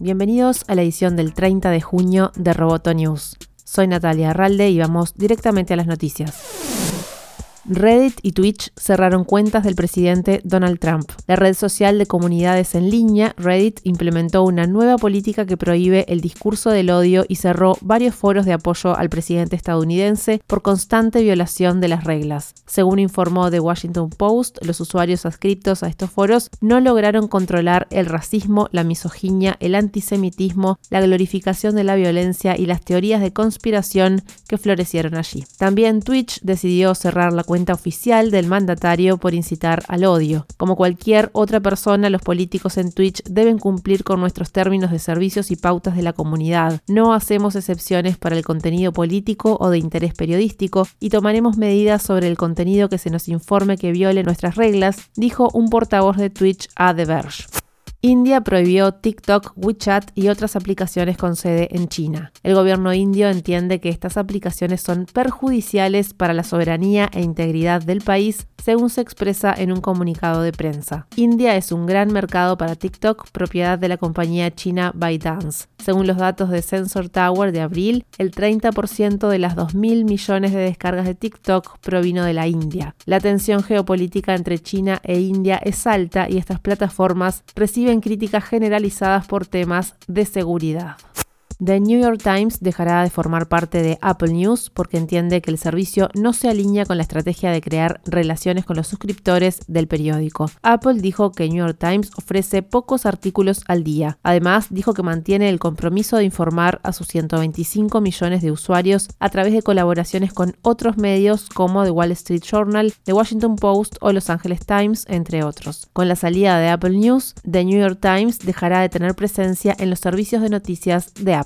Bienvenidos a la edición del 30 de junio de Roboto News. Soy Natalia Arralde y vamos directamente a las noticias. Reddit y Twitch cerraron cuentas del presidente Donald Trump. La red social de comunidades en línea, Reddit, implementó una nueva política que prohíbe el discurso del odio y cerró varios foros de apoyo al presidente estadounidense por constante violación de las reglas. Según informó The Washington Post, los usuarios adscritos a estos foros no lograron controlar el racismo, la misoginia, el antisemitismo, la glorificación de la violencia y las teorías de conspiración que florecieron allí. También Twitch decidió cerrar la cuenta cuenta oficial del mandatario por incitar al odio. Como cualquier otra persona, los políticos en Twitch deben cumplir con nuestros términos de servicios y pautas de la comunidad. No hacemos excepciones para el contenido político o de interés periodístico y tomaremos medidas sobre el contenido que se nos informe que viole nuestras reglas, dijo un portavoz de Twitch a The Verge. India prohibió TikTok, WeChat y otras aplicaciones con sede en China. El gobierno indio entiende que estas aplicaciones son perjudiciales para la soberanía e integridad del país, según se expresa en un comunicado de prensa. India es un gran mercado para TikTok, propiedad de la compañía china ByteDance. Según los datos de Sensor Tower de abril, el 30% de las 2.000 millones de descargas de TikTok provino de la India. La tensión geopolítica entre China e India es alta y estas plataformas reciben críticas generalizadas por temas de seguridad. The New York Times dejará de formar parte de Apple News porque entiende que el servicio no se alinea con la estrategia de crear relaciones con los suscriptores del periódico. Apple dijo que New York Times ofrece pocos artículos al día. Además, dijo que mantiene el compromiso de informar a sus 125 millones de usuarios a través de colaboraciones con otros medios como The Wall Street Journal, The Washington Post o Los Angeles Times, entre otros. Con la salida de Apple News, The New York Times dejará de tener presencia en los servicios de noticias de Apple.